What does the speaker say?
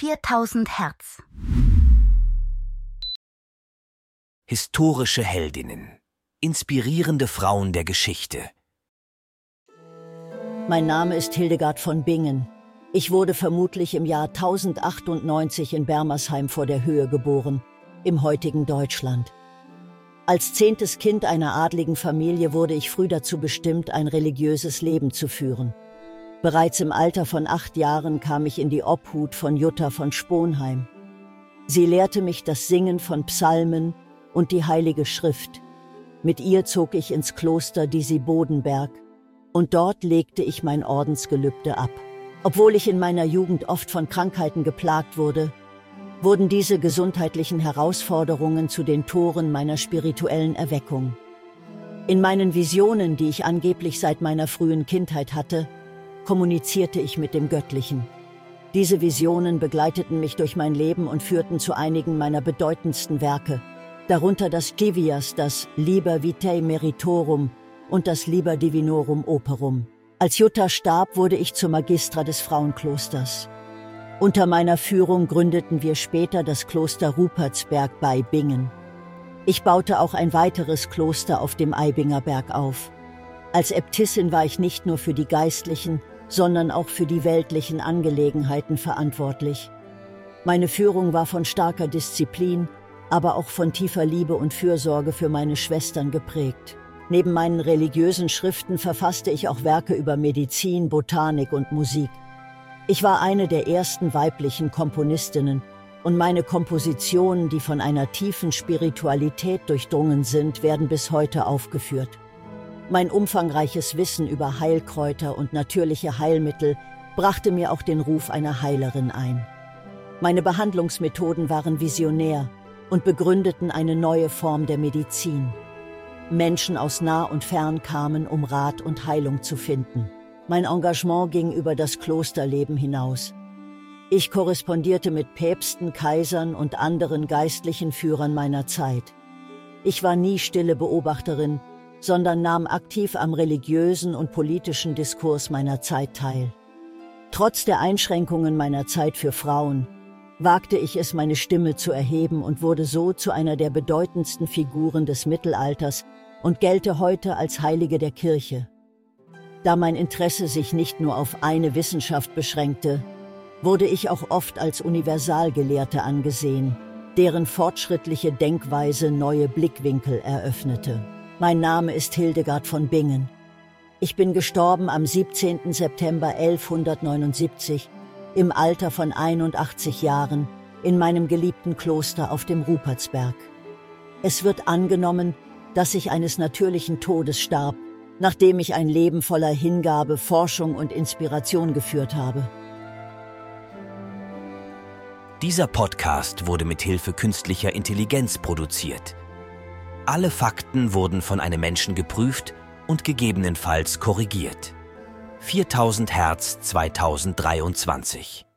4000 Hertz. Historische Heldinnen. Inspirierende Frauen der Geschichte. Mein Name ist Hildegard von Bingen. Ich wurde vermutlich im Jahr 1098 in Bermersheim vor der Höhe geboren, im heutigen Deutschland. Als zehntes Kind einer adligen Familie wurde ich früh dazu bestimmt, ein religiöses Leben zu führen. Bereits im Alter von acht Jahren kam ich in die Obhut von Jutta von Sponheim. Sie lehrte mich das Singen von Psalmen und die Heilige Schrift. Mit ihr zog ich ins Kloster Disi Bodenberg und dort legte ich mein Ordensgelübde ab. Obwohl ich in meiner Jugend oft von Krankheiten geplagt wurde, wurden diese gesundheitlichen Herausforderungen zu den Toren meiner spirituellen Erweckung. In meinen Visionen, die ich angeblich seit meiner frühen Kindheit hatte, kommunizierte ich mit dem Göttlichen. Diese Visionen begleiteten mich durch mein Leben und führten zu einigen meiner bedeutendsten Werke, darunter das Kivias, das Liber Vitae Meritorum und das Liber Divinorum Operum. Als Jutta starb, wurde ich zur Magistra des Frauenklosters. Unter meiner Führung gründeten wir später das Kloster Rupertsberg bei Bingen. Ich baute auch ein weiteres Kloster auf dem Eibinger Berg auf. Als Äbtissin war ich nicht nur für die geistlichen, sondern auch für die weltlichen Angelegenheiten verantwortlich. Meine Führung war von starker Disziplin, aber auch von tiefer Liebe und Fürsorge für meine Schwestern geprägt. Neben meinen religiösen Schriften verfasste ich auch Werke über Medizin, Botanik und Musik. Ich war eine der ersten weiblichen Komponistinnen und meine Kompositionen, die von einer tiefen Spiritualität durchdrungen sind, werden bis heute aufgeführt. Mein umfangreiches Wissen über Heilkräuter und natürliche Heilmittel brachte mir auch den Ruf einer Heilerin ein. Meine Behandlungsmethoden waren visionär und begründeten eine neue Form der Medizin. Menschen aus nah und fern kamen, um Rat und Heilung zu finden. Mein Engagement ging über das Klosterleben hinaus. Ich korrespondierte mit Päpsten, Kaisern und anderen geistlichen Führern meiner Zeit. Ich war nie stille Beobachterin, sondern nahm aktiv am religiösen und politischen Diskurs meiner Zeit teil. Trotz der Einschränkungen meiner Zeit für Frauen wagte ich es, meine Stimme zu erheben und wurde so zu einer der bedeutendsten Figuren des Mittelalters und gelte heute als Heilige der Kirche. Da mein Interesse sich nicht nur auf eine Wissenschaft beschränkte, wurde ich auch oft als Universalgelehrte angesehen, deren fortschrittliche Denkweise neue Blickwinkel eröffnete. Mein Name ist Hildegard von Bingen. Ich bin gestorben am 17. September 1179 im Alter von 81 Jahren in meinem geliebten Kloster auf dem Rupertsberg. Es wird angenommen, dass ich eines natürlichen Todes starb nachdem ich ein Leben voller Hingabe, Forschung und Inspiration geführt habe. Dieser Podcast wurde mit Hilfe künstlicher Intelligenz produziert. Alle Fakten wurden von einem Menschen geprüft und gegebenenfalls korrigiert. 4000 Hertz 2023